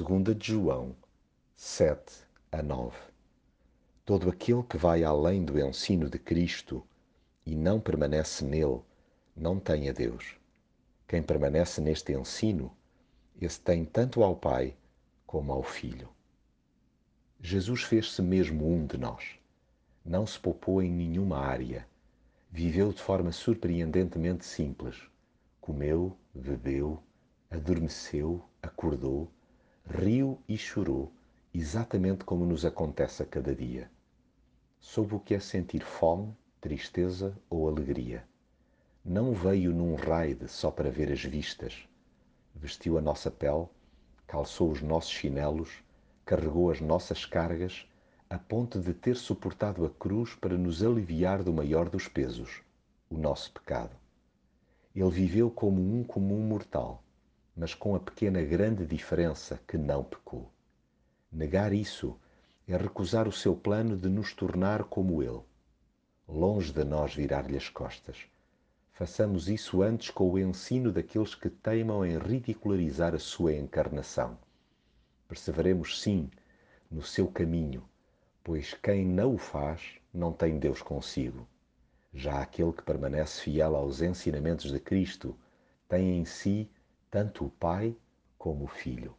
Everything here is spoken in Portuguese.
2 de João 7 a 9. Todo aquele que vai além do ensino de Cristo e não permanece nele, não tem a Deus. Quem permanece neste ensino, esse tem tanto ao Pai como ao Filho. Jesus fez-se mesmo um de nós. Não se poupou em nenhuma área. Viveu de forma surpreendentemente simples. Comeu, bebeu, adormeceu, acordou, riu e chorou, exatamente como nos acontece a cada dia. Soube o que é sentir fome, tristeza ou alegria. Não veio num raid só para ver as vistas. Vestiu a nossa pele, calçou os nossos chinelos, carregou as nossas cargas, a ponto de ter suportado a cruz para nos aliviar do maior dos pesos, o nosso pecado. Ele viveu como um comum mortal, mas com a pequena grande diferença que não pecou. Negar isso é recusar o seu plano de nos tornar como ele. Longe de nós virar-lhe as costas. Façamos isso antes com o ensino daqueles que teimam em ridicularizar a sua encarnação. Perseveremos sim no seu caminho, pois quem não o faz não tem Deus consigo. Já aquele que permanece fiel aos ensinamentos de Cristo tem em si tanto o Pai como o Filho.